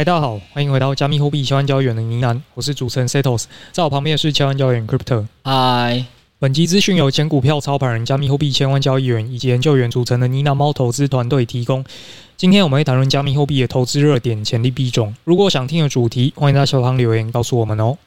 嗨，大家好，欢迎回到加密货币千万交易员的呢喃，我是主持人 Setos，在我旁边的是千万交易员 Crypto。嗨，本集资讯由前股票操盘人、加密货币千万交易员以及研究员组成的呢喃猫投资团队提供。今天我们会谈论加密货币的投资热点、潜力币种。如果想听的主题，欢迎在下方留言告诉我们哦。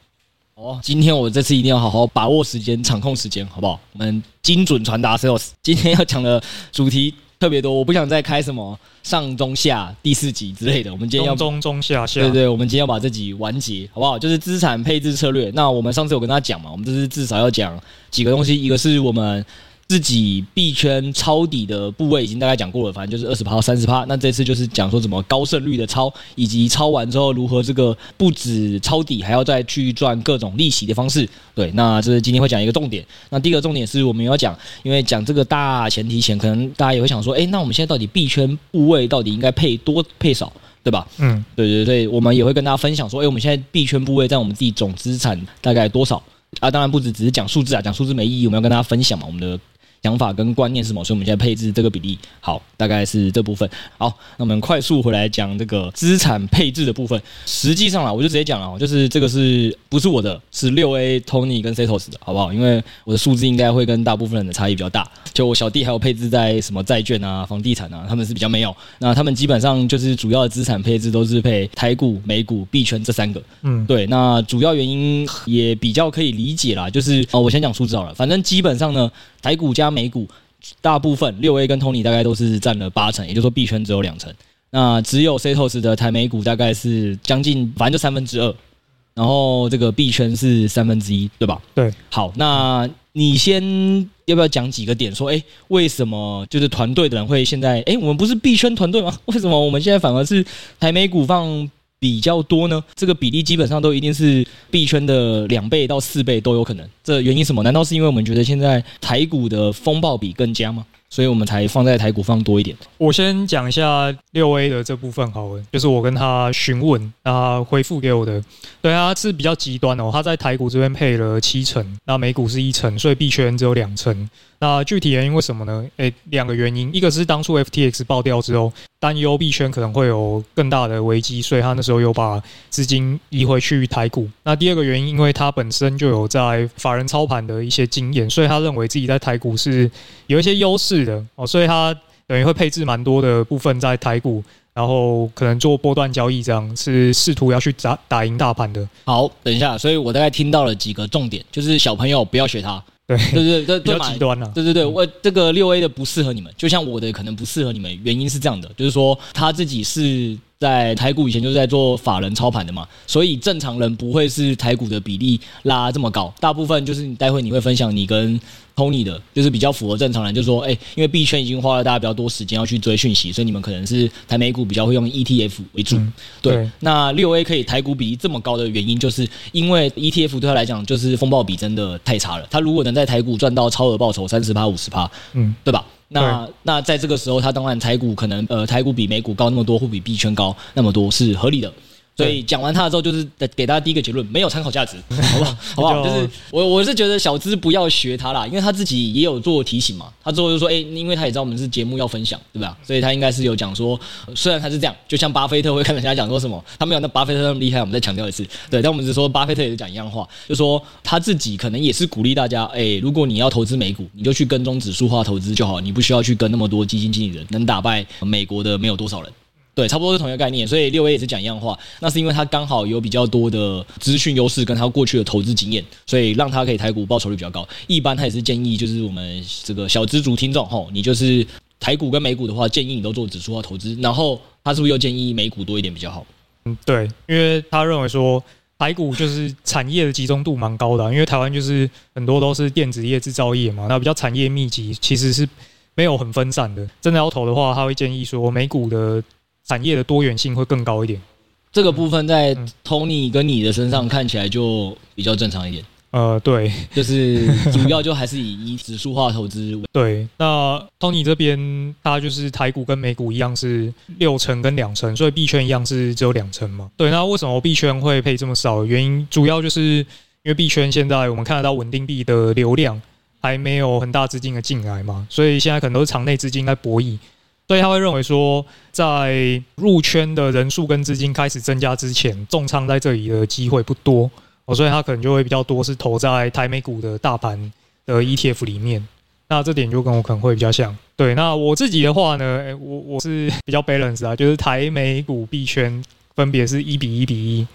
哦，今天我这次一定要好好把握时间，场控时间，好不好？我们精准传达 Setos。今天要讲的主题。特别多，我不想再开什么上中下第四集之类的。我们今天要中中下下，对对，我们今天要把这集完结，好不好？就是资产配置策略。那我们上次有跟他讲嘛，我们这是至少要讲几个东西，一个是我们。自己币圈抄底的部位已经大概讲过了，反正就是二十趴到三十趴。那这次就是讲说怎么高胜率的抄，以及抄完之后如何这个不止抄底，还要再去赚各种利息的方式。对，那这是今天会讲一个重点。那第一个重点是我们要讲，因为讲这个大前提前，可能大家也会想说，哎，那我们现在到底币圈部位到底应该配多配少，对吧？嗯，对对对，我们也会跟大家分享说，哎，我们现在币圈部位在我们自己总资产大概多少啊？当然不止只是讲数字啊，讲数字没意义，我们要跟大家分享嘛，我们的。想法跟观念是什么？所以我们现在配置这个比例，好，大概是这部分。好，那我们快速回来讲这个资产配置的部分。实际上啊，我就直接讲了，就是这个是不是我的？是六 A Tony 跟 Setos 的，好不好？因为我的数字应该会跟大部分人的差异比较大。就我小弟还有配置在什么债券啊、房地产啊，他们是比较没有。那他们基本上就是主要的资产配置都是配台股、美股、币圈这三个。嗯，对。那主要原因也比较可以理解啦，就是哦，我先讲数字好了。反正基本上呢，台股加美股大部分六 A 跟 Tony 大概都是占了八成，也就是说币圈只有两成，那只有 Setos 的台美股大概是将近，反正就三分之二，然后这个币圈是三分之一，对吧？对。好，那你先要不要讲几个点？说，哎，为什么就是团队的人会现在，哎，我们不是币圈团队吗？为什么我们现在反而是台美股放？比较多呢，这个比例基本上都一定是币圈的两倍到四倍都有可能。这原因什么？难道是因为我们觉得现在台股的风暴比更佳吗？所以我们才放在台股放多一点。我先讲一下六 A 的这部分好了，就是我跟他询问，他回复给我的，对啊，是比较极端哦。他在台股这边配了七成，那美股是一成，所以币圈只有两成。那具体原因为什么呢？诶，两个原因，一个是当初 FTX 爆掉之后，担忧币圈可能会有更大的危机，所以他那时候有把资金移回去台股。那第二个原因，因为他本身就有在法人操盘的一些经验，所以他认为自己在台股是有一些优势。的哦，所以他等于会配置蛮多的部分在台股，然后可能做波段交易，这样是试图要去打打赢大盘的。好，等一下，所以我大概听到了几个重点，就是小朋友不要学他，对对对对，比较极端了，对对对，我这个六 A 的不适合你们，就像我的可能不适合你们，原因是这样的，就是说他自己是。在台股以前就是在做法人操盘的嘛，所以正常人不会是台股的比例拉这么高，大部分就是你待会你会分享你跟 Tony 的，就是比较符合正常人，就是说，哎，因为币圈已经花了大家比较多时间要去追讯息，所以你们可能是台美股比较会用 ETF 为主。嗯、对，对，那六 A 可以台股比例这么高的原因，就是因为 ETF 对他来讲就是风暴比真的太差了，他如果能在台股赚到超额报酬三十趴五十趴，嗯，对吧？那那在这个时候，它当然台股可能呃台股比美股高那么多，会比币圈高那么多是合理的。所以讲完他之后，就是给大家第一个结论，没有参考价值，好不好？好不好？就是我我是觉得小资不要学他啦，因为他自己也有做提醒嘛。他最后就说，哎，因为他也知道我们是节目要分享，对吧？所以他应该是有讲说，虽然他是这样，就像巴菲特会看人家讲说什么，他没有那巴菲特那么厉害，我们再强调一次，对。但我们只是说巴菲特也是讲一样话，就说他自己可能也是鼓励大家，哎，如果你要投资美股，你就去跟踪指数化投资就好，你不需要去跟那么多基金经理人，能打败美国的没有多少人。对，差不多是同一个概念，所以六 A 也是讲一样话。那是因为他刚好有比较多的资讯优势，跟他过去的投资经验，所以让他可以台股报酬率比较高。一般他也是建议，就是我们这个小资族听众吼，你就是台股跟美股的话，建议你都做指数化投资。然后他是不是又建议美股多一点比较好？嗯，对，因为他认为说台股就是产业的集中度蛮高的，因为台湾就是很多都是电子业、制造业嘛，那比较产业密集，其实是没有很分散的。真的要投的话，他会建议说美股的产业的多元性会更高一点。这个部分在 Tony 跟你的身上看起来就比较正常一点。呃，对，就是主要就还是以以指数化投资为。对，那 Tony 这边他就是台股跟美股一样是六成跟两成，所以币圈一样是只有两成嘛。对，那为什么币圈会配这么少？原因主要就是因为币圈现在我们看得到稳定币的流量还没有很大资金的进来嘛，所以现在可能都是场内资金在博弈。所以他会认为说，在入圈的人数跟资金开始增加之前，重仓在这里的机会不多。哦，所以他可能就会比较多是投在台美股的大盘的 ETF 里面，那这点就跟我可能会比较像。对，那我自己的话呢，欸、我我是比较 balance 啊，就是台美股币圈分别是一比一比一。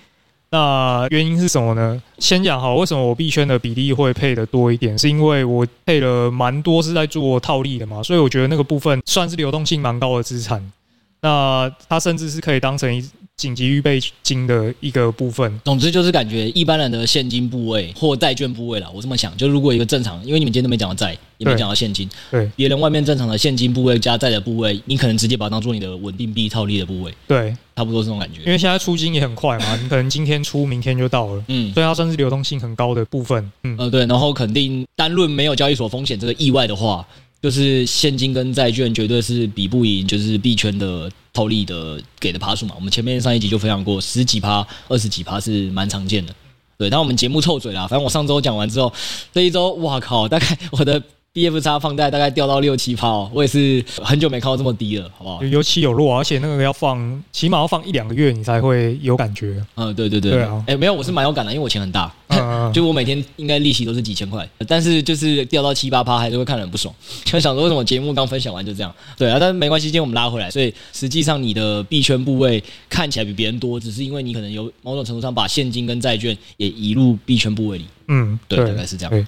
那原因是什么呢？先讲好，为什么我币圈的比例会配的多一点，是因为我配了蛮多是在做套利的嘛，所以我觉得那个部分算是流动性蛮高的资产。那它甚至是可以当成一紧急预备金的一个部分。总之就是感觉一般人的现金部位或债券部位啦，我这么想，就如果一个正常，因为你们今天都没讲到债，也没讲到现金，对，别人外面正常的现金部位加债的部位，你可能直接把它当做你的稳定币套利的部位，对，差不多这种感觉。因为现在出金也很快嘛，你可能今天出，明天就到了，嗯，所以它算是流动性很高的部分，嗯，呃，对，然后肯定单论没有交易所风险这个意外的话。就是现金跟债券绝对是比不赢，就是币圈的套利的给的趴数嘛。我们前面上一集就分享过，十几趴、二十几趴是蛮常见的。对，但我们节目臭嘴啦，反正我上周讲完之后，这一周哇靠，大概我的。BFX 放贷大概掉到六七趴哦，我也是很久没看到这么低了，好不好？有起有落，而且那个要放，起码要放一两个月你才会有感觉。嗯，对对对，对啊。哎、欸，没有，我是蛮有感的，因为我钱很大，嗯、就我每天应该利息都是几千块，但是就是掉到七八趴，还是会看得很不爽。就想说为什么节目刚分享完就这样？对啊，但是没关系，今天我们拉回来，所以实际上你的币圈部位看起来比别人多，只是因为你可能有某种程度上把现金跟债券也移入币圈部位里。嗯，对，大概是这样。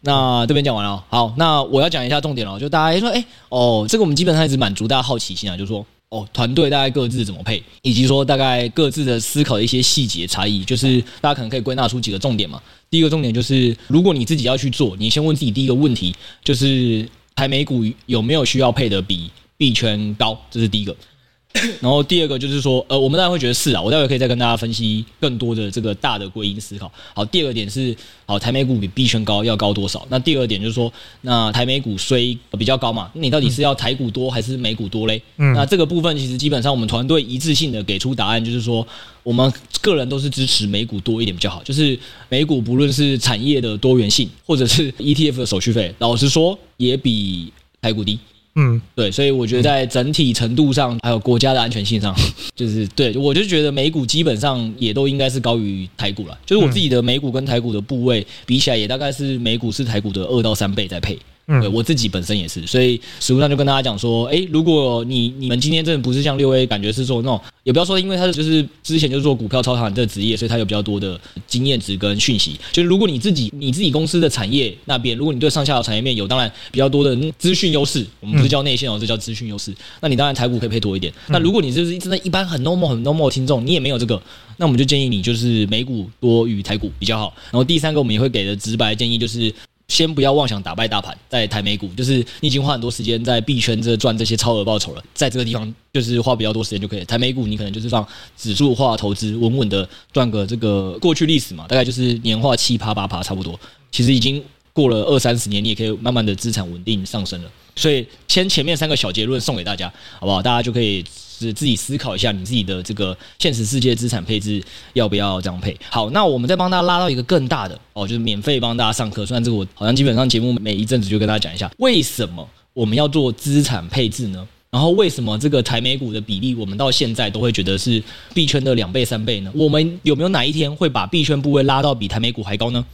那这边讲完了，好，那我要讲一下重点了，就大家说，哎，哦，这个我们基本上一直满足大家好奇心啊，就是说，哦，团队大概各自怎么配，以及说大概各自的思考的一些细节差异，就是大家可能可以归纳出几个重点嘛。第一个重点就是，如果你自己要去做，你先问自己第一个问题，就是台美股有没有需要配的比币圈高，这是第一个。然后第二个就是说，呃，我们当然会觉得是啊，我待会可以再跟大家分析更多的这个大的归因思考。好，第二个点是，好，台美股比币圈高要高多少？那第二点就是说，那台美股虽比较高嘛，那你到底是要台股多还是美股多嘞？嗯，那这个部分其实基本上我们团队一致性的给出答案，就是说，我们个人都是支持美股多一点比较好。就是美股不论是产业的多元性，或者是 ETF 的手续费，老实说也比台股低。嗯，对，所以我觉得在整体程度上，还有国家的安全性上，就是对，我就觉得美股基本上也都应该是高于台股了。就是我自己的美股跟台股的部位比起来，也大概是美股是台股的二到三倍在配。嗯，对，我自己本身也是，所以实务上就跟大家讲说，哎，如果你你们今天真的不是像六 A，感觉是说那种，也不要说，因为他就是之前就是做股票操盘这个职业，所以他有比较多的经验值跟讯息。就是如果你自己你自己公司的产业那边，如果你对上下游产业面有当然比较多的资讯优势，我们不是叫内线哦，这叫资讯优势。那你当然台股可以配多一点。那如果你就是真的一般很 normal 很 normal 的听众，你也没有这个，那我们就建议你就是美股多于台股比较好。然后第三个我们也会给的直白建议就是。先不要妄想打败大盘，在台美股，就是你已经花很多时间在币圈这赚这些超额报酬了，在这个地方就是花比较多时间就可以。台美股你可能就是放指数化投资，稳稳的赚个这个过去历史嘛，大概就是年化七趴八趴差不多。其实已经过了二三十年，你也可以慢慢的资产稳定上升了。所以先前面三个小结论送给大家，好不好？大家就可以。是自己思考一下，你自己的这个现实世界资产配置要不要这样配？好，那我们再帮大家拉到一个更大的哦，就是免费帮大家上课。虽然这个我好像基本上节目每一阵子就跟大家讲一下，为什么我们要做资产配置呢？然后为什么这个台美股的比例，我们到现在都会觉得是币圈的两倍三倍呢？我们有没有哪一天会把币圈部位拉到比台美股还高呢？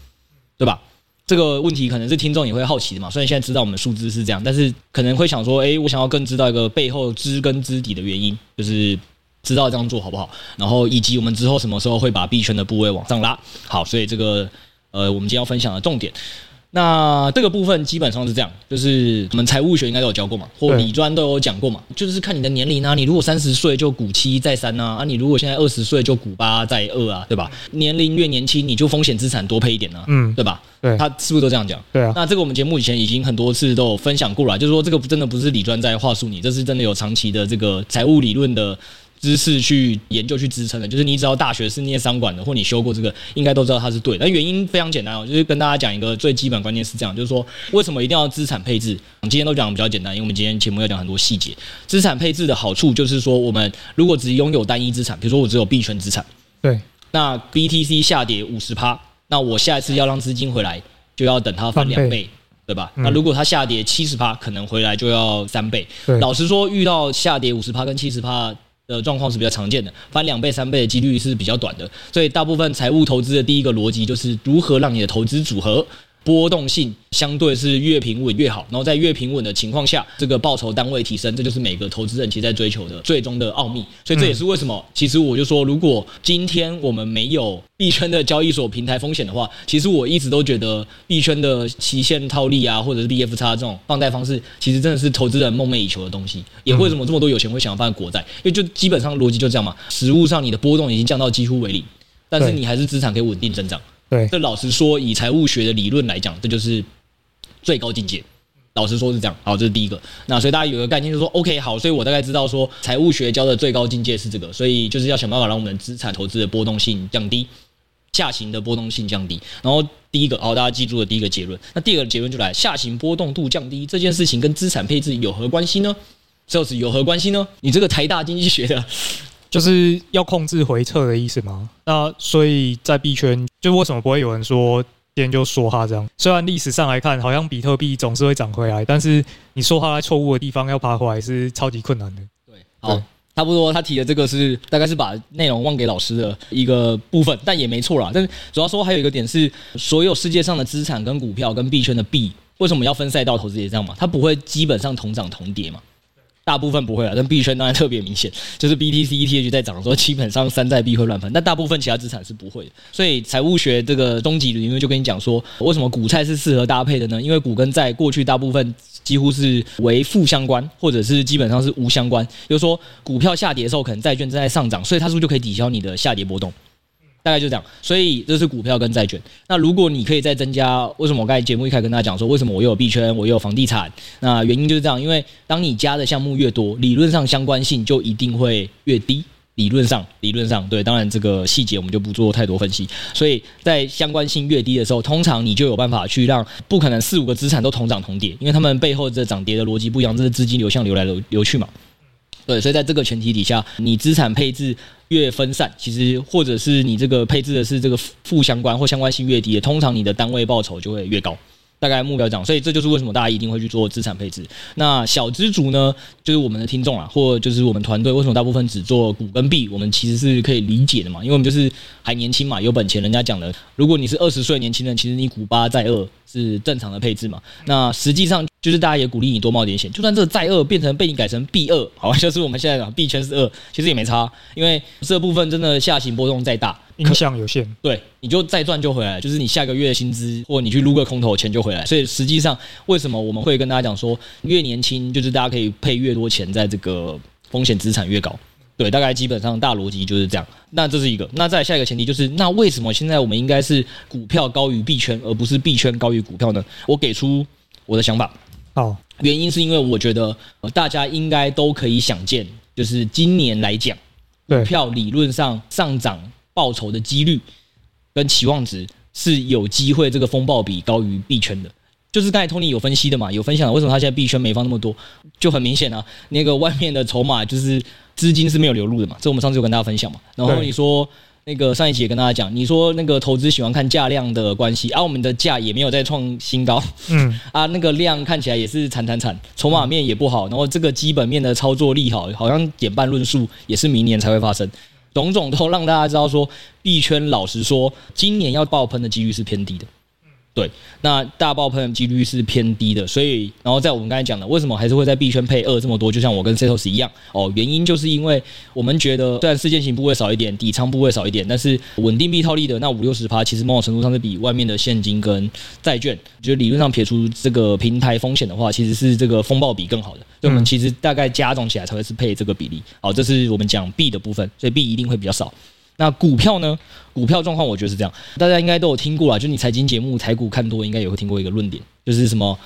对吧？这个问题可能是听众也会好奇的嘛，虽然现在知道我们的数字是这样，但是可能会想说，哎，我想要更知道一个背后知根知底的原因，就是知道这样做好不好，然后以及我们之后什么时候会把币圈的部位往上拉。好，所以这个呃，我们今天要分享的重点。那这个部分基本上是这样，就是我们财务学应该都有教过嘛，或理专都有讲过嘛，就是看你的年龄啊，你如果三十岁就股七再三啊，啊，你如果现在二十岁就股八再二啊，对吧？年龄越年轻，你就风险资产多配一点啊，嗯，对吧？对，他是不是都这样讲？对啊。那这个我们节目以前已经很多次都有分享过了，就是说这个真的不是理专在话术你，这是真的有长期的这个财务理论的。知识去研究去支撑的，就是你只要大学是念商管的，或你修过这个，应该都知道它是对的。那原因非常简单哦，就是跟大家讲一个最基本观念是这样，就是说为什么一定要资产配置？我们今天都讲的比较简单，因为我们今天节目要讲很多细节。资产配置的好处就是说，我们如果只拥有单一资产，比如说我只有币圈资产，对，那 BTC 下跌五十趴，那我下一次要让资金回来，就要等它翻两倍，对吧？嗯、那如果它下跌七十趴，可能回来就要三倍。老实说，遇到下跌五十趴跟七十趴。的状况是比较常见的，翻两倍、三倍的几率是比较短的，所以大部分财务投资的第一个逻辑就是如何让你的投资组合波动性相对是越平稳越好，然后在越平稳的情况下，这个报酬单位提升，这就是每个投资人其实在追求的最终的奥秘。所以这也是为什么，其实我就说，如果今天我们没有币圈的交易所平台风险的话，其实我一直都觉得币圈的期限套利啊，或者是 BF 差这种放贷方式，其实真的是投资人梦寐以求的东西。也为什么这么多有钱会想要放国债？因为就基本上逻辑就这样嘛，实物上你的波动已经降到几乎为零，但是你还是资产可以稳定增长。对，这老实说，以财务学的理论来讲，这就是最高境界。老实说是这样。好，这是第一个。那所以大家有个概念，就是说，OK，好，所以我大概知道说，财务学教的最高境界是这个，所以就是要想办法让我们资产投资的波动性降低，下行的波动性降低。然后第一个，好，大家记住了第一个结论。那第二个结论就来，下行波动度降低这件事情跟资产配置有何关系呢？就是有何关系呢？你这个台大经济学的。就是要控制回撤的意思吗？那所以在币圈，就为什么不会有人说今天就说它这样？虽然历史上来看，好像比特币总是会涨回来，但是你说它在错误的地方要爬回来是超级困难的。对，好，差不多他提的这个是大概是把内容忘给老师的一个部分，但也没错啦。但是主要说还有一个点是，所有世界上的资产跟股票跟币圈的币，为什么要分赛道投资也这样嘛？它不会基本上同涨同跌嘛？大部分不会啊，但币圈当然特别明显，就是 BTC、ETH 在涨的时候，基本上山寨币会乱喷，但大部分其他资产是不会的。所以财务学这个终极理论就跟你讲说，为什么股债是适合搭配的呢？因为股跟债过去大部分几乎是为负相关，或者是基本上是无相关。就是说，股票下跌的时候，可能债券正在上涨，所以它是不是就可以抵消你的下跌波动？大概就这样，所以这是股票跟债券。那如果你可以再增加，为什么我刚才节目一开始跟大家讲说，为什么我又有币圈，我又有房地产？那原因就是这样，因为当你加的项目越多，理论上相关性就一定会越低。理论上，理论上对，当然这个细节我们就不做太多分析。所以在相关性越低的时候，通常你就有办法去让不可能四五个资产都同涨同跌，因为他们背后的涨跌的逻辑不一样，这是资金流向流来流流去嘛。对，所以在这个前提底下，你资产配置越分散，其实或者是你这个配置的是这个负相关或相关性越低，通常你的单位报酬就会越高。大概目标这样，所以这就是为什么大家一定会去做资产配置。那小资族呢，就是我们的听众啊，或就是我们团队，为什么大部分只做股跟币？我们其实是可以理解的嘛，因为我们就是还年轻嘛，有本钱。人家讲的，如果你是二十岁年轻人，其实你股八再二是正常的配置嘛。那实际上就是大家也鼓励你多冒点险，就算这个债二变成被你改成币二，好，就是我们现在讲币圈是二，其实也没差，因为这部分真的下行波动再大。影响有限，对，你就再赚就回来，就是你下个月的薪资，或你去撸个空头钱就回来。所以实际上，为什么我们会跟大家讲说，越年轻就是大家可以配越多钱在这个风险资产越高？对，大概基本上大逻辑就是这样。那这是一个，那再下一个前提就是，那为什么现在我们应该是股票高于币圈，而不是币圈高于股票呢？我给出我的想法。好，原因是因为我觉得大家应该都可以想见，就是今年来讲，股票理论上上涨。报酬的几率跟期望值是有机会，这个风暴比高于币圈的，就是刚才 Tony 有分析的嘛，有分享为什么他现在币圈没放那么多，就很明显啊，那个外面的筹码就是资金是没有流入的嘛，这我们上次有跟大家分享嘛，然后你说那个上一集也跟大家讲，你说那个投资喜欢看价量的关系，而、啊、我们的价也没有再创新高，嗯，啊那个量看起来也是惨惨惨，筹码面也不好，然后这个基本面的操作利好，好像减半论述也是明年才会发生。种种都让大家知道说，币圈老实说，今年要爆喷的几率是偏低的。对，那大爆喷的几率是偏低的，所以然后在我们刚才讲的，为什么还是会在币圈配二这么多？就像我跟 Setos 一样哦，原因就是因为我们觉得虽然事件型部位少一点，底仓部位少一点，但是稳定币套利的那五六十趴，其实某种程度上是比外面的现金跟债券，就理论上撇除这个平台风险的话，其实是这个风暴比更好的。所以我们其实大概加总起来才会是配这个比例。好，这是我们讲币的部分，所以币一定会比较少。那股票呢？股票状况我觉得是这样，大家应该都有听过啦，就你财经节目财股看多，应该也会听过一个论点，就是什么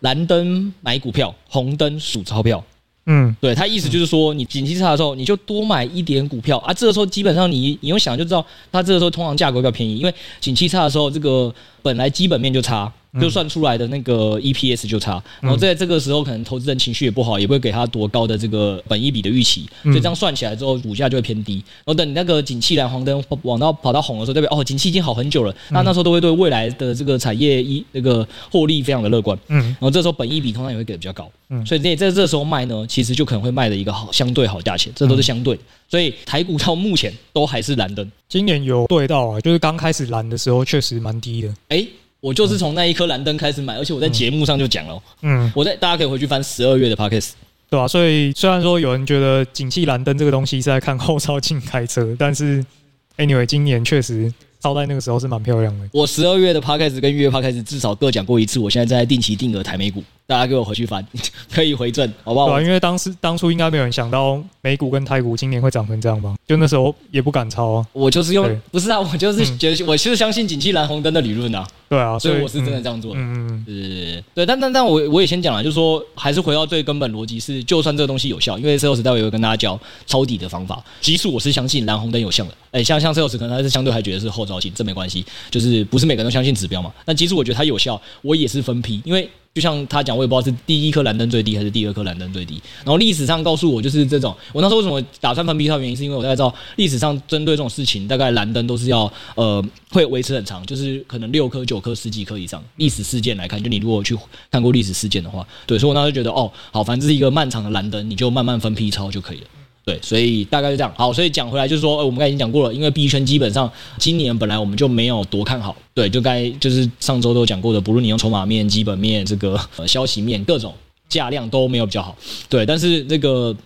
蓝灯买股票，红灯数钞票。嗯，对，他意思就是说，你景气差的时候，你就多买一点股票啊。这个时候基本上你你用想就知道，它这个时候通常价格比较便宜，因为景气差的时候，这个本来基本面就差。就算出来的那个 EPS 就差，然后在这个时候可能投资人情绪也不好，也不会给他多高的这个本益比的预期，所以这样算起来之后股价就会偏低。然后等你那个景气蓝黄灯往到跑到红的时候，对不对？哦，景气已经好很久了，那那时候都会对未来的这个产业一那个获利非常的乐观。嗯，然后这时候本益比通常也会给的比较高。嗯，所以你在这时候卖呢，其实就可能会卖的一个好相对好价钱，这都是相对。所以台股到目前都还是蓝灯。今年有对到啊，就是刚开始蓝的时候确实蛮低的。哎。我就是从那一颗蓝灯开始买，而且我在节目上就讲了。嗯，我在大家可以回去翻十二月的 Podcast，对吧、啊？所以虽然说有人觉得景气蓝灯这个东西是在看后照镜开车，但是 anyway，今年确实超在那个时候是蛮漂亮的。我十二月的 Podcast 跟一月 Podcast 至少各讲过一次。我现在在定期定额台美股，大家给我回去翻，可以回正，好不好？对、啊，因为当时当初应该没有人想到美股跟台股今年会涨成这样吧？就那时候也不敢抄啊。我就是用，不是啊，我就是觉得，我就是相信景气蓝红灯的理论啊。对啊，所以我是真的这样做的。嗯嗯，对，但但但我我也先讲了，就是说，还是回到最根本逻辑是，就算这个东西有效，因为 Sales 待会也会跟大家教抄底的方法。即使我是相信蓝红灯有效的，哎，像像 Sales 可能他是相对还觉得是后照镜，这没关系，就是不是每个人都相信指标嘛。但即使我觉得它有效，我也是分批，因为。就像他讲，我也不知道是第一颗蓝灯最低还是第二颗蓝灯最低。然后历史上告诉我就是这种。我那时候为什么打算分批套？原因是因为我大概知道历史上针对这种事情，大概蓝灯都是要呃会维持很长，就是可能六颗、九颗、十几颗以上。历史事件来看，就你如果去看过历史事件的话，对，所以我那时候觉得哦，好，反正这是一个漫长的蓝灯，你就慢慢分批抄就可以了。对，所以大概是这样。好，所以讲回来就是说，呃我们刚才已经讲过了，因为币圈基本上今年本来我们就没有多看好。对，就该就是上周都讲过的，不论你用筹码面、基本面、这个呃消息面，各种价量都没有比较好。对，但是这个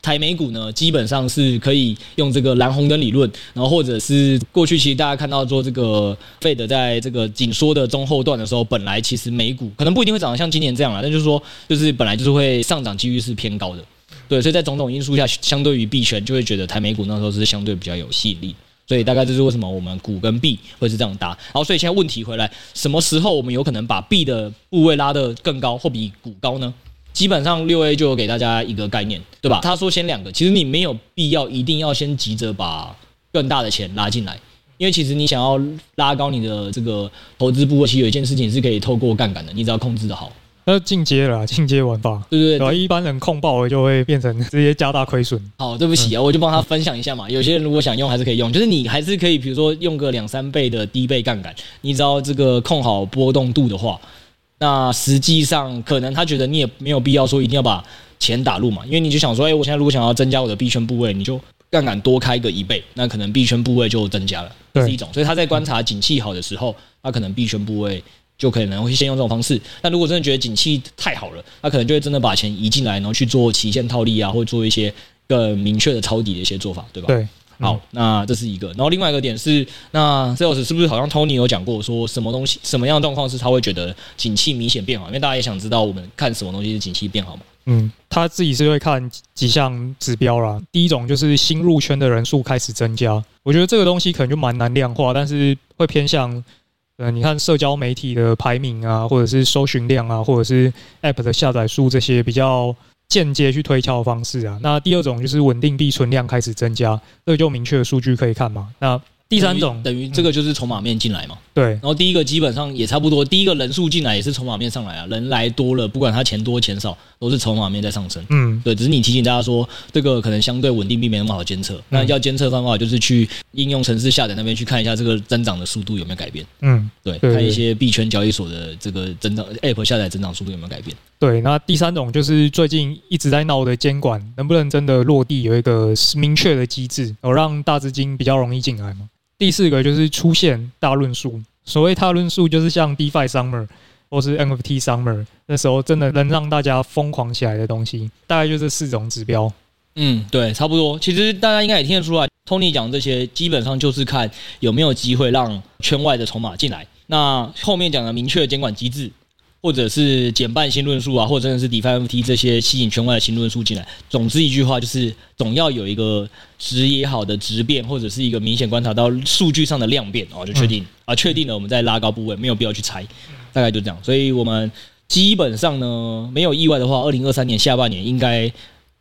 台美股呢，基本上是可以用这个蓝红灯理论，然后或者是过去其实大家看到说这个 Fed 在这个紧缩的中后段的时候，本来其实美股可能不一定会长得像今年这样啦，但就是说就是本来就是会上涨几率是偏高的。对，所以在种种因素下，相对于币圈，就会觉得台美股那时候是相对比较有吸引力。所以大概这是为什么我们股跟币会是这样搭。然后，所以现在问题回来，什么时候我们有可能把币的部位拉得更高，或比股高呢？基本上六 A 就给大家一个概念，对吧？他说先两个，其实你没有必要一定要先急着把更大的钱拉进来，因为其实你想要拉高你的这个投资部位，其实有一件事情是可以透过杠杆的，你只要控制得好。那进阶了，进阶玩法，对对对，对，一般人控爆了就会变成 直接加大亏损。好，对不起啊，我就帮他分享一下嘛。有些人如果想用，还是可以用，就是你还是可以，比如说用个两三倍的低倍杠杆，你只要这个控好波动度的话，那实际上可能他觉得你也没有必要说一定要把钱打入嘛，因为你就想说，哎，我现在如果想要增加我的币圈部位，你就杠杆多开个一倍，那可能币圈部位就增加了，这是一种。所以他在观察景气好的时候，他可能币圈部位。就可能会先用这种方式。那如果真的觉得景气太好了，那可能就会真的把钱移进来，然后去做期限套利啊，或者做一些更明确的抄底的一些做法，对吧？对。好，那这是一个。然后另外一个点是，那 Sales 是不是好像 Tony 有讲过，说什么东西、什么样的状况是他会觉得景气明显变好？因为大家也想知道我们看什么东西是景气变好嘛？嗯，他自己是会看几项指标啦。第一种就是新入圈的人数开始增加，我觉得这个东西可能就蛮难量化，但是会偏向。呃，你看社交媒体的排名啊，或者是搜寻量啊，或者是 App 的下载数这些比较间接去推敲的方式啊。那第二种就是稳定币存量开始增加，这个就明确的数据可以看嘛。那第三种等于这个就是筹码面进来嘛，对。然后第一个基本上也差不多，第一个人数进来也是筹码面上来啊，人来多了，不管他钱多钱少，都是筹码面在上升。嗯，对。只是你提醒大家说，这个可能相对稳定币没那么好监测。那要监测方法就是去应用程式下载那边去看一下这个增长的速度有没有改变。嗯，对。看一些币圈交易所的这个增长 App 下载增长速度有没有改变。对。那第三种就是最近一直在闹的监管，能不能真的落地，有一个明确的机制，哦，让大资金比较容易进来嘛？第四个就是出现大论述，所谓大论述，就是像 DeFi Summer 或是 NFT Summer 那时候，真的能让大家疯狂起来的东西，大概就这四种指标。嗯，对，差不多。其实大家应该也听得出来，Tony 讲这些基本上就是看有没有机会让圈外的筹码进来。那后面讲的明确的监管机制，或者是减半新论述啊，或者真的是 DeFi NFT 这些吸引圈外的新论述进来。总之一句话就是，总要有一个值也好的值变，或者是一个明显观察到数据上的量变哦，就确定、嗯、啊，确定了我们再拉高部位，没有必要去猜，大概就这样。所以我们基本上呢，没有意外的话，二零二三年下半年应该。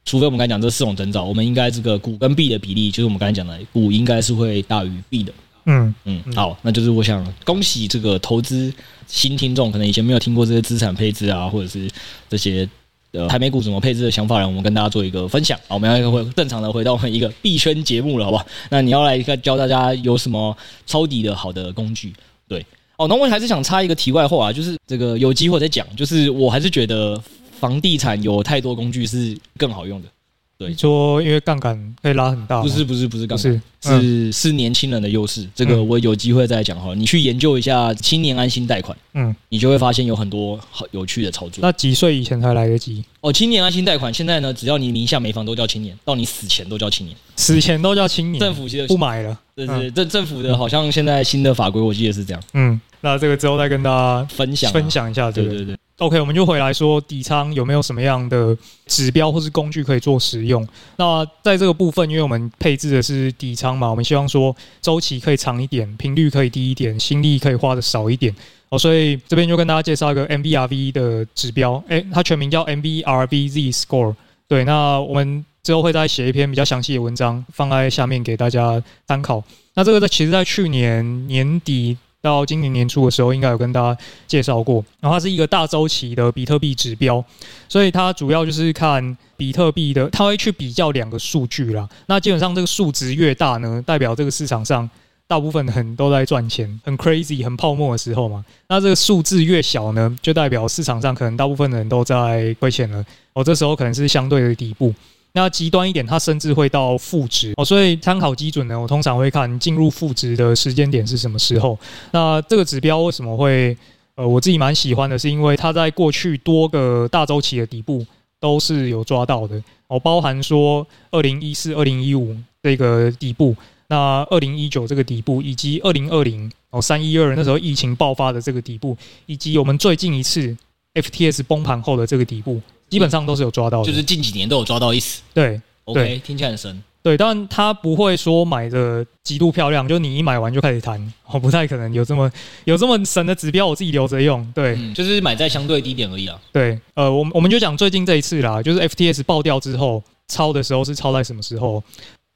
除非我们刚才讲这四种征兆，我们应该这个股跟币的比例，就是我们刚才讲的股应该是会大于币的。嗯嗯，好，那就是我想恭喜这个投资新听众，可能以前没有听过这些资产配置啊，或者是这些呃台美股怎么配置的想法，让我们跟大家做一个分享。好，我们要回正常的回到我们一个币圈节目了，好不好？那你要来教大家有什么抄底的好的工具？对，哦，那我还是想插一个题外话啊，就是这个有机会再讲，就是我还是觉得。房地产有太多工具是更好用的，对，你说因为杠杆可以拉很大，不是不是不是杠杆，是是是年轻人的优势。这个我有机会再讲哈，你去研究一下青年安心贷款，嗯，你就会发现有很多好有趣的操作。那几岁以前才来得及？哦，青年安心贷款现在呢，只要你名下没房都叫青年，到你死前都叫青年，死前都叫青年。政府其实不买了，对对，政政府的好像现在新的法规我记得是这样。嗯，那这个之后再跟大家分享分享一下，对对对。OK，我们就回来说底仓有没有什么样的指标或是工具可以做使用？那在这个部分，因为我们配置的是底仓嘛，我们希望说周期可以长一点，频率可以低一点，心力可以花的少一点哦。所以这边就跟大家介绍一个 MVRV 的指标，诶，它全名叫 MVRV Z Score。对，那我们之后会再写一篇比较详细的文章放在下面给大家参考。那这个在其实，在去年年底。到今年年初的时候，应该有跟大家介绍过。然后它是一个大周期的比特币指标，所以它主要就是看比特币的，它会去比较两个数据啦。那基本上这个数值越大呢，代表这个市场上大部分人都在赚钱，很 crazy、很泡沫的时候嘛。那这个数字越小呢，就代表市场上可能大部分人都在亏钱了。哦，这时候可能是相对的底部。那极端一点，它甚至会到负值哦，所以参考基准呢，我通常会看进入负值的时间点是什么时候。那这个指标为什么会呃，我自己蛮喜欢的，是因为它在过去多个大周期的底部都是有抓到的哦，包含说二零一四、二零一五这个底部，那二零一九这个底部，以及二零二零哦三一二那时候疫情爆发的这个底部，以及我们最近一次 FTX 崩盘后的这个底部。基本上都是有抓到的，就是近几年都有抓到意思。对，OK，对听起来很神。对，但他不会说买的极度漂亮，就你一买完就开始弹，我不太可能有这么有这么神的指标，我自己留着用。对、嗯，就是买在相对低点而已啊。对，呃，我们我们就讲最近这一次啦，就是 FTS 爆掉之后，抄的时候是抄在什么时候？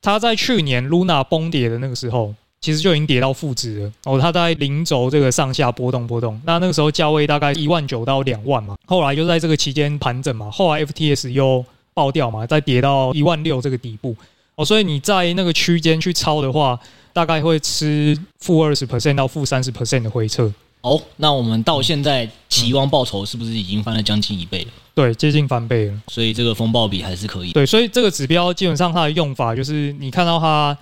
他在去年 Luna 崩跌的那个时候。其实就已经跌到负值了哦，它在零轴这个上下波动波动，那那个时候价位大概一万九到两万嘛，后来就在这个期间盘整嘛，后来 FTS 又爆掉嘛，再跌到一万六这个底部哦，所以你在那个区间去抄的话，大概会吃负二十 percent 到负三十 percent 的回撤。哦，那我们到现在期望报酬是不是已经翻了将近一倍了？对，接近翻倍了，所以这个风暴比还是可以。对，所以这个指标基本上它的用法就是你看到它。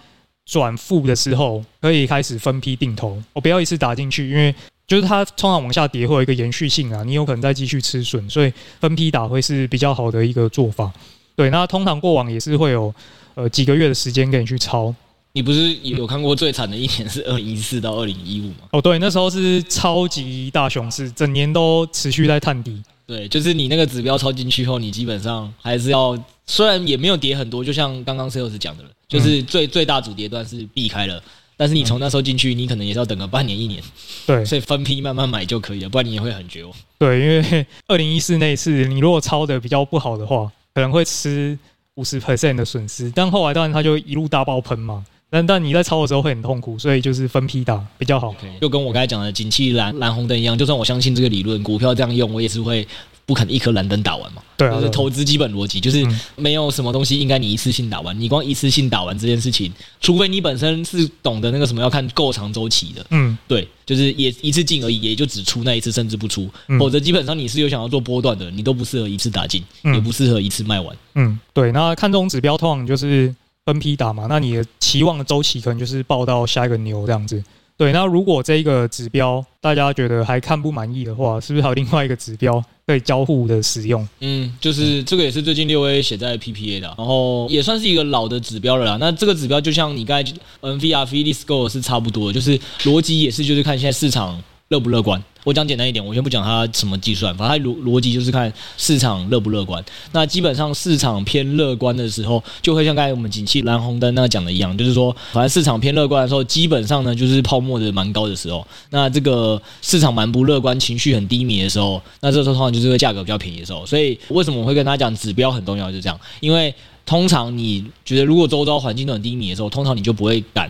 转负的时候可以开始分批定投，我不要一次打进去，因为就是它通常往下跌会有一个延续性啊，你有可能再继续吃损，所以分批打会是比较好的一个做法。对，那通常过往也是会有呃几个月的时间给你去抄。你不是有看过最惨的一年是二零一四到二零一五吗？哦，对，那时候是超级大熊市，整年都持续在探底。对，就是你那个指标抄进去后，你基本上还是要，虽然也没有跌很多，就像刚刚 Sales 讲的了。就是最最大主跌段是避开了，但是你从那时候进去，你可能也是要等个半年一年，对，所以分批慢慢买就可以了，不然你也会很绝望。对，因为 二零一四那一次，你如果抄的比较不好的话，可能会吃五十 percent 的损失，但后来当然它就一路大爆喷嘛，但但你在抄的时候会很痛苦，所以就是分批打比较好。Okay, 就跟我刚才讲的景气蓝蓝红灯一样，就算我相信这个理论，股票这样用，我也是会。不可能一颗蓝灯打完嘛？对啊，就是投资基本逻辑，就是没有什么东西应该你一次性打完。你光一次性打完这件事情，除非你本身是懂得那个什么要看够长周期的，嗯，对，就是也一次进而已，也就只出那一次，甚至不出。否则基本上你是有想要做波段的，你都不适合一次打进，也不适合一次卖完。嗯，对。那看这种指标，通常就是分批打嘛。那你的期望的周期可能就是报到下一个牛这样子。对，那如果这个指标大家觉得还看不满意的话，是不是还有另外一个指标可以交互的使用？嗯，就是这个也是最近六 A 写在 PPA 的，然后也算是一个老的指标了啦。那这个指标就像你刚才 NVRV Score 是差不多，就是逻辑也是就是看现在市场。乐不乐观？我讲简单一点，我先不讲它什么计算，反正它逻逻辑就是看市场乐不乐观。那基本上市场偏乐观的时候，就会像刚才我们景气蓝红灯那讲的一样，就是说，反正市场偏乐观的时候，基本上呢就是泡沫的蛮高的时候。那这个市场蛮不乐观，情绪很低迷的时候，那这时候通常就是个价格比较便宜的时候。所以为什么我会跟大家讲指标很重要，就是这样，因为通常你觉得如果周遭环境都很低迷的时候，通常你就不会敢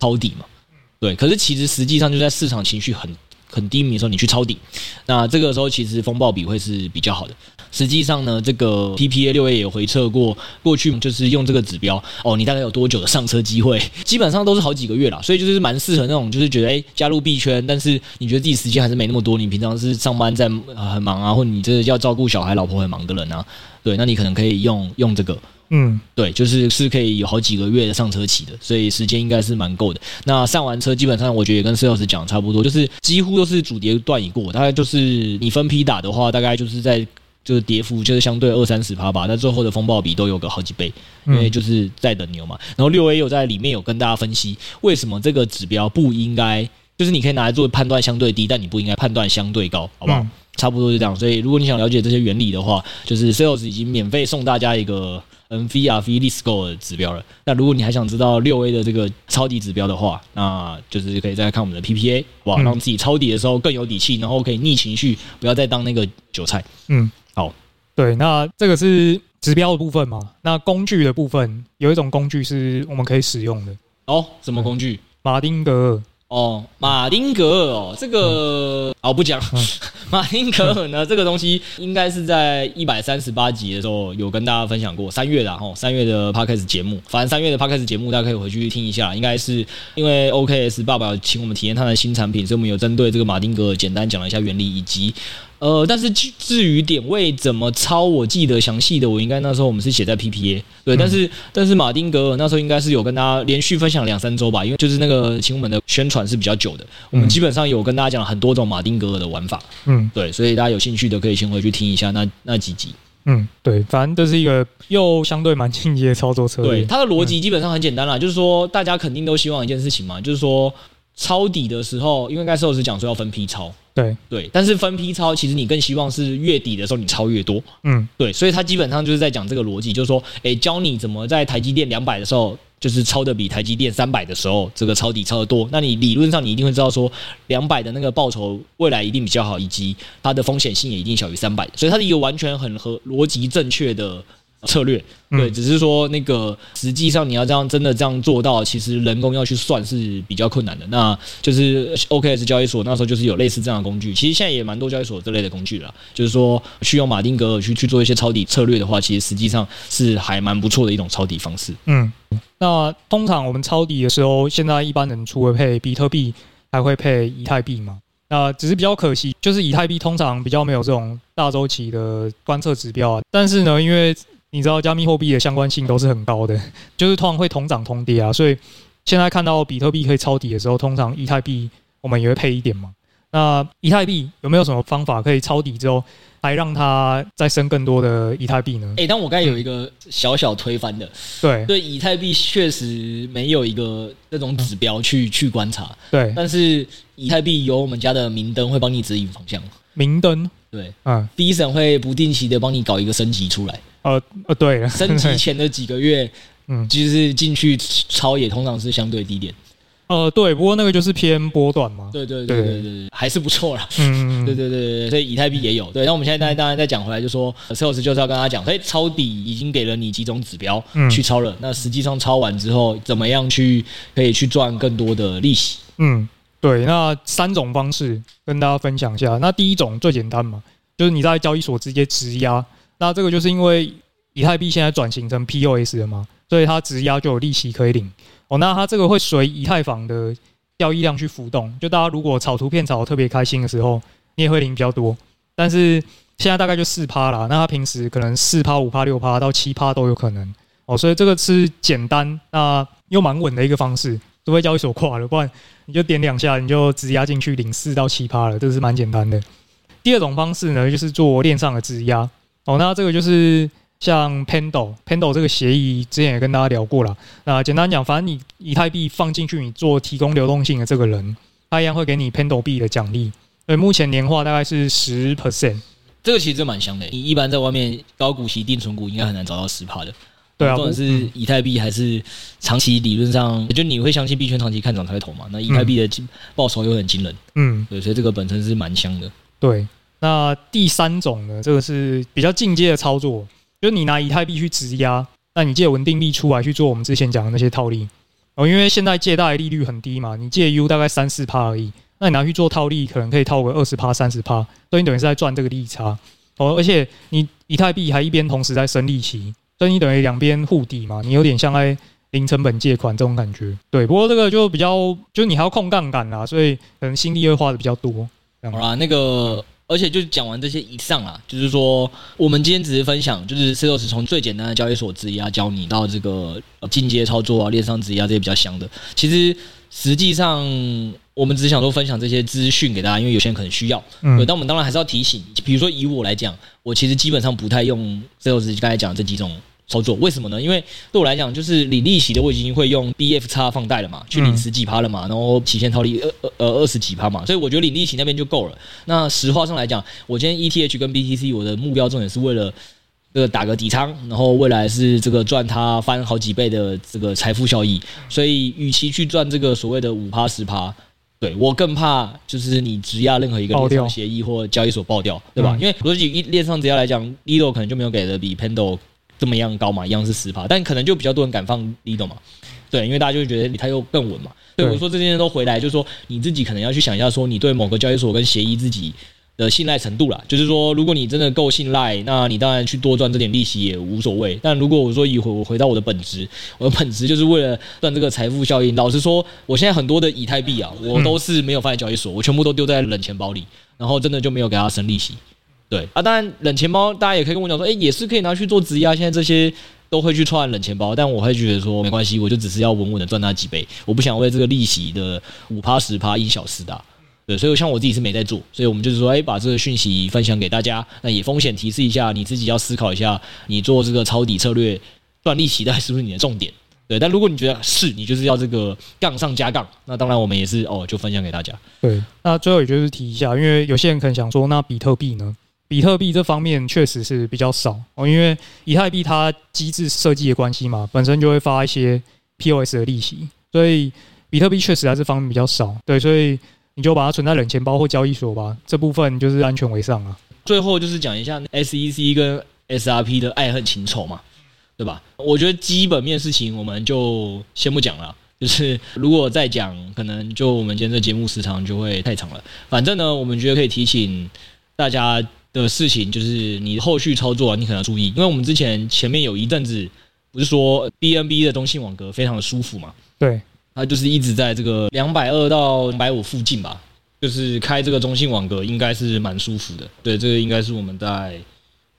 抄底嘛。对，可是其实实际上就在市场情绪很很低迷的时候，你去抄底，那这个时候其实风暴比会是比较好的。实际上呢，这个 PPA 六 A 也回测过，过去就是用这个指标哦，你大概有多久的上车机会？基本上都是好几个月啦，所以就是蛮适合那种就是觉得诶加入币圈，但是你觉得自己时间还是没那么多，你平常是上班在很忙啊，或你这要照顾小孩、老婆很忙的人啊，对，那你可能可以用用这个。嗯，对，就是是可以有好几个月的上车期的，所以时间应该是蛮够的。那上完车，基本上我觉得也跟 Sales 讲差不多，就是几乎都是主跌段已过，大概就是你分批打的话，大概就是在就是跌幅就是相对二三十趴吧。但最后的风暴比都有个好几倍，因为就是在等牛嘛。然后六 A 有在里面有跟大家分析为什么这个指标不应该，就是你可以拿来做判断相对低，但你不应该判断相对高，好不好？差不多是这样。所以如果你想了解这些原理的话，就是 Sales 已经免费送大家一个。NVRV Score 的指标了。那如果你还想知道六 A 的这个抄底指标的话，那就是可以再看我们的 PPA，哇，让自己抄底的时候更有底气，然后可以逆情绪，不要再当那个韭菜。嗯，好，对，那这个是指标的部分嘛？那工具的部分，有一种工具是我们可以使用的。哦，什么工具？马丁格尔。哦，马丁格尔哦，这个哦不讲。马丁格尔呢，这个东西应该是在一百三十八集的时候有跟大家分享过，三月的哈，三月的 Podcast 节目，反正三月的 Podcast 节目大家可以回去听一下，应该是因为 OKS 爸爸请我们体验他的新产品，所以我们有针对这个马丁格尔简单讲了一下原理以及。呃，但是至于点位怎么抄，我记得详细的，我应该那时候我们是写在 PPA，对，但是但是马丁格尔那时候应该是有跟大家连续分享两三周吧，因为就是那个请我们的宣传是比较久的，我们基本上有跟大家讲很多种马丁格尔的玩法，嗯，对，所以大家有兴趣的可以先回去听一下那那几集，嗯，对，反正这是一个又相对蛮进阶的操作策略，对，它的逻辑基本上很简单啦，就是说大家肯定都希望一件事情嘛，就是说抄底的时候，因为刚才寿司讲说要分批抄。对对，但是分批抄，其实你更希望是月底的时候你抄越多。嗯，对，所以他基本上就是在讲这个逻辑，就是说，诶，教你怎么在台积电两百的时候，就是抄的比台积电三百的时候，这个抄底抄的多。那你理论上你一定会知道说，两百的那个报酬未来一定比较好，以及它的风险性也一定小于三百，所以它是一个完全很合逻辑正确的。策略对，只是说那个实际上你要这样真的这样做到，其实人工要去算是比较困难的。那就是 OKS 交易所那时候就是有类似这样的工具，其实现在也蛮多交易所这类的工具了。就是说去用马丁格尔去去做一些抄底策略的话，其实实际上是还蛮不错的一种抄底方式。嗯，那通常我们抄底的时候，现在一般人除了配比特币，还会配以太币吗？那只是比较可惜，就是以太币通常比较没有这种大周期的观测指标啊。但是呢，因为你知道加密货币的相关性都是很高的，就是通常会同涨同跌啊，所以现在看到比特币可以抄底的时候，通常以太币我们也会配一点嘛。那以太币有没有什么方法可以抄底之后，还让它再生更多的以太币呢？诶、欸，但我刚才有一个小小推翻的，对。对，以太币确实没有一个那种指标去去观察，对，但是以太币有我们家的明灯会帮你指引方向，明灯，对，嗯。第一层会不定期的帮你搞一个升级出来。呃呃，对，升级前的几个月，嗯，就是进去抄也通常是相对低点。呃，对，不过那个就是偏波段嘛。对对对对对，对还是不错啦。嗯，对对对对，所以以太币也有。对，那我们现在当然再讲回来，就说 Sales 就是要跟他讲，所以抄底已经给了你几种指标去抄了。那实际上抄完之后，怎么样去可以去赚更多的利息？嗯，对，那三种方式跟大家分享一下。那第一种最简单嘛，就是你在交易所直接质押。那这个就是因为以太币现在转型成 POS 了嘛，所以它质押就有利息可以领哦。那它这个会随以太坊的交易量去浮动，就大家如果炒图片炒得特别开心的时候，你也会领比较多。但是现在大概就四趴啦，那它平时可能四趴、五趴、六趴到七趴都有可能哦。所以这个是简单那又蛮稳的一个方式，除非交易所挂了，不然你就点两下，你就质押进去领四到七趴了，这是蛮简单的。第二种方式呢，就是做链上的质押。哦，那这个就是像 Pando，Pando 这个协议之前也跟大家聊过了。那简单讲，反正你以太币放进去，你做提供流动性的这个人，他一样会给你 Pando 币的奖励。对，目前年化大概是十 percent，这个其实蛮香的。你一般在外面高股息定存股，应该很难找到十趴的。对啊，不管是以太币还是长期理论上，就你会相信币圈长期看涨才会投嘛？那以太币的报酬又很惊人，嗯，对，所以这个本身是蛮香的。对，那第三种呢，这个是比较进阶的操作，就是你拿以太币去质押，那你借稳定币出来去做我们之前讲的那些套利哦，因为现在借贷利率很低嘛，你借 U 大概三四趴而已，那你拿去做套利，可能可以套个二十趴、三十趴，所以你等于是在赚这个利差哦，而且你以太币还一边同时在生利息。所以你等于两边互抵嘛，你有点像在零成本借款这种感觉。对，不过这个就比较，就是你还要控杠杆啦，所以可能心力会花的比较多。好啦，那个，而且就是讲完这些以上啦，就是说，我们今天只是分享，就是 Ceros 从最简单的交易所质押教你到这个进阶操作啊，链上质押这些比较香的。其实实际上，我们只想说分享这些资讯给大家，因为有些人可能需要。嗯。但我们当然还是要提醒，比如说以我来讲，我其实基本上不太用 Ceros 刚才讲的这几种。操作为什么呢？因为对我来讲，就是领利息的我已经会用 BFX 放贷了嘛，去领十几趴了嘛，然后期限套利二呃二十几趴嘛，所以我觉得领利息那边就够了。那实话上来讲，我今天 ETH 跟 BTC 我的目标重点是为了这个打个底仓，然后未来是这个赚它翻好几倍的这个财富效益。所以与其去赚这个所谓的五趴十趴，对我更怕就是你质押任何一个链上协议或交易所爆掉，对吧？因为如果以链上质押来讲，Lido 可能就没有给的比 Pando。这么样高嘛，一样是十趴，但可能就比较多人敢放 Lido 嘛，对，因为大家就会觉得它又更稳嘛。对，我说这些都回来，就是说你自己可能要去想一下，说你对某个交易所跟协议自己的信赖程度啦。就是说，如果你真的够信赖，那你当然去多赚这点利息也无所谓。但如果我说以回我回到我的本职，我的本职就是为了赚这个财富效应。老实说，我现在很多的以太币啊，我都是没有放在交易所，我全部都丢在冷钱包里，然后真的就没有给它生利息。对啊，当然冷钱包大家也可以跟我讲说，哎，也是可以拿去做质押。现在这些都会去串冷钱包，但我会觉得说没关系，我就只是要稳稳的赚那几倍，我不想为这个利息的五趴十趴因小失大。对，所以像我自己是没在做，所以我们就是说，哎，把这个讯息分享给大家，那也风险提示一下，你自己要思考一下，你做这个抄底策略赚利息，到底是不是你的重点？对，但如果你觉得是你就是要这个杠上加杠，那当然我们也是哦，就分享给大家。对，那最后也就是提一下，因为有些人可能想说，那比特币呢？比特币这方面确实是比较少哦，因为以太币它机制设计的关系嘛，本身就会发一些 POS 的利息，所以比特币确实在这方面比较少。对，所以你就把它存在冷钱包或交易所吧，这部分就是安全为上啊。最后就是讲一下 SEC 跟 SRP 的爱恨情仇嘛，对吧？我觉得基本面事情我们就先不讲了，就是如果再讲，可能就我们今天这节目时长就会太长了。反正呢，我们觉得可以提醒大家。的事情就是你后续操作啊，你可能要注意，因为我们之前前面有一阵子不是说 BNB 的中信网格非常的舒服嘛？对，它就是一直在这个两百二到两百五附近吧，就是开这个中信网格应该是蛮舒服的。对，这个应该是我们在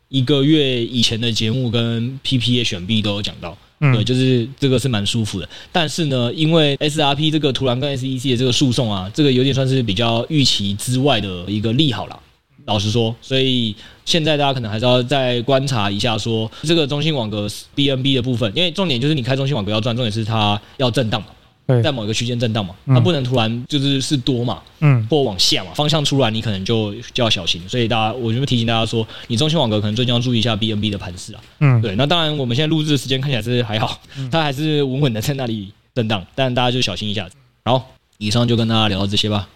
一个月以前的节目跟 PPA 选币都有讲到，嗯对，就是这个是蛮舒服的。但是呢，因为 SRP 这个突然跟 SEC 的这个诉讼啊，这个有点算是比较预期之外的一个利好啦。老实说，所以现在大家可能还是要再观察一下，说这个中心网格 BNB 的部分，因为重点就是你开中心网格要赚，重点是它要震荡嘛，在某一个区间震荡嘛，它不能突然就是是多嘛，嗯，或往下嘛，方向出来你可能就就要小心。所以大家，我就提醒大家说，你中心网格可能最近要注意一下 BNB 的盘势啊，嗯，对。那当然，我们现在录制的时间看起来是还好，它还是稳稳的在那里震荡，但大家就小心一下。好，以上就跟大家聊到这些吧。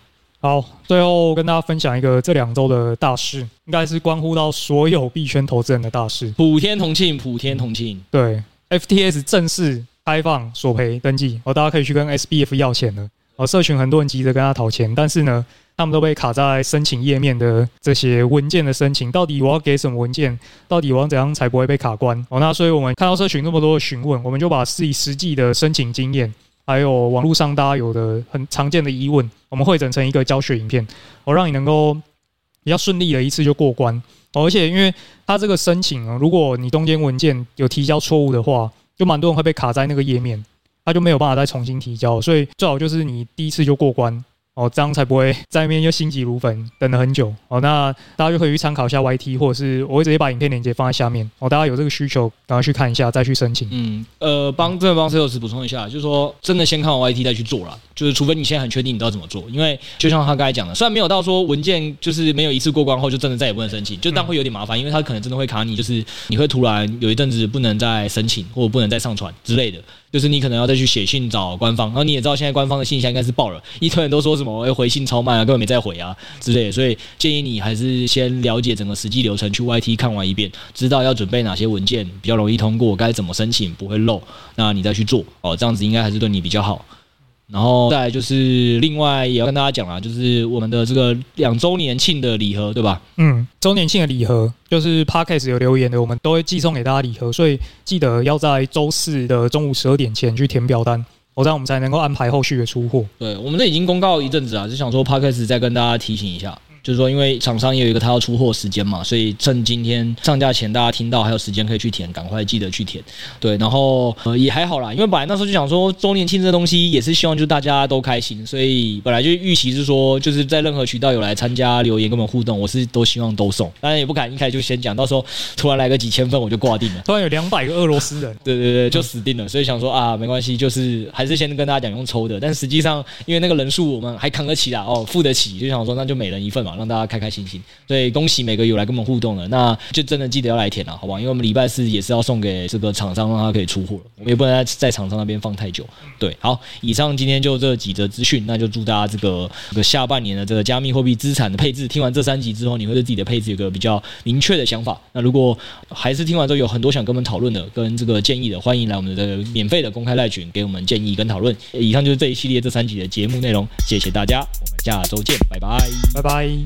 好，最后跟大家分享一个这两周的大事，应该是关乎到所有币圈投资人的大事。普天同庆，普天同庆。对，FTS 正式开放索赔登记，哦，大家可以去跟 SBF 要钱了。哦，社群很多人急着跟他讨钱，但是呢，他们都被卡在申请页面的这些文件的申请，到底我要给什么文件？到底我要怎样才不会被卡关？哦，那所以我们看到社群那么多的询问，我们就把自己实际的申请经验。还有网络上大家有的很常见的疑问，我们会整成一个教学影片，我让你能够比较顺利的一次就过关。而且因为它这个申请啊，如果你中间文件有提交错误的话，就蛮多人会被卡在那个页面。他就没有办法再重新提交，所以最好就是你第一次就过关。哦，这样才不会在那边又心急如焚，等了很久。哦，那大家就可以去参考一下 YT，或者是我会直接把影片链接放在下面。哦，大家有这个需求，赶快去看一下，再去申请。嗯，呃，帮这个帮 Sales 补充一下，就是说真的先看完 YT 再去做啦。就是除非你现在很确定你知道怎么做，因为就像他刚才讲的，虽然没有到说文件就是没有一次过关后就真的再也不能申请，就但会有点麻烦，因为他可能真的会卡你，就是你会突然有一阵子不能再申请或者不能再上传之类的。就是你可能要再去写信找官方，然后你也知道现在官方的信箱应该是爆了，一堆人都说什么回信超慢啊，根本没再回啊之类的，所以建议你还是先了解整个实际流程，去 YT 看完一遍，知道要准备哪些文件比较容易通过，该怎么申请不会漏，那你再去做哦，这样子应该还是对你比较好。然后再就是另外也要跟大家讲啦，就是我们的这个两周年庆的礼盒，对吧？嗯，周年庆的礼盒就是 Podcast 有留言的，我们都会寄送给大家礼盒，所以记得要在周四的中午十二点前去填表单，我这样我们才能够安排后续的出货。对，我们这已经公告一阵子啊，就想说 Podcast 再跟大家提醒一下。就是说，因为厂商也有一个他要出货时间嘛，所以趁今天上架前，大家听到还有时间可以去填，赶快记得去填。对，然后呃也还好啦，因为本来那时候就想说周年庆这东西也是希望就大家都开心，所以本来就预期是说就是在任何渠道有来参加留言跟我们互动，我是都希望都送，当然也不敢一开始就先讲，到时候突然来个几千份我就挂定了，突然有两百个俄罗斯人，对对对，就死定了。所以想说啊，没关系，就是还是先跟大家讲用抽的，但实际上因为那个人数我们还扛得起啦，哦，付得起，就想说那就每人一份嘛，让大家开开心心。所以恭喜每个有来跟我们互动的，那就真的记得要来填了，好不好？因为我们礼拜四也是要送给这个厂商，让他可以出货了。我们也不能在在厂商那边放太久。对，好，以上今天就这几则资讯，那就祝大家这个这个下半年的这个加密货币资产的配置，听完这三集之后，你会对自己的配置有个比较明确的想法。那如果还是听完之后有很多想跟我们讨论的，跟这个建议的，欢迎来我们的免费的公开赖群给我们建议跟讨论。以上就是这一系列这三集的节目内容，谢谢大家，我们下周见，拜拜，拜拜。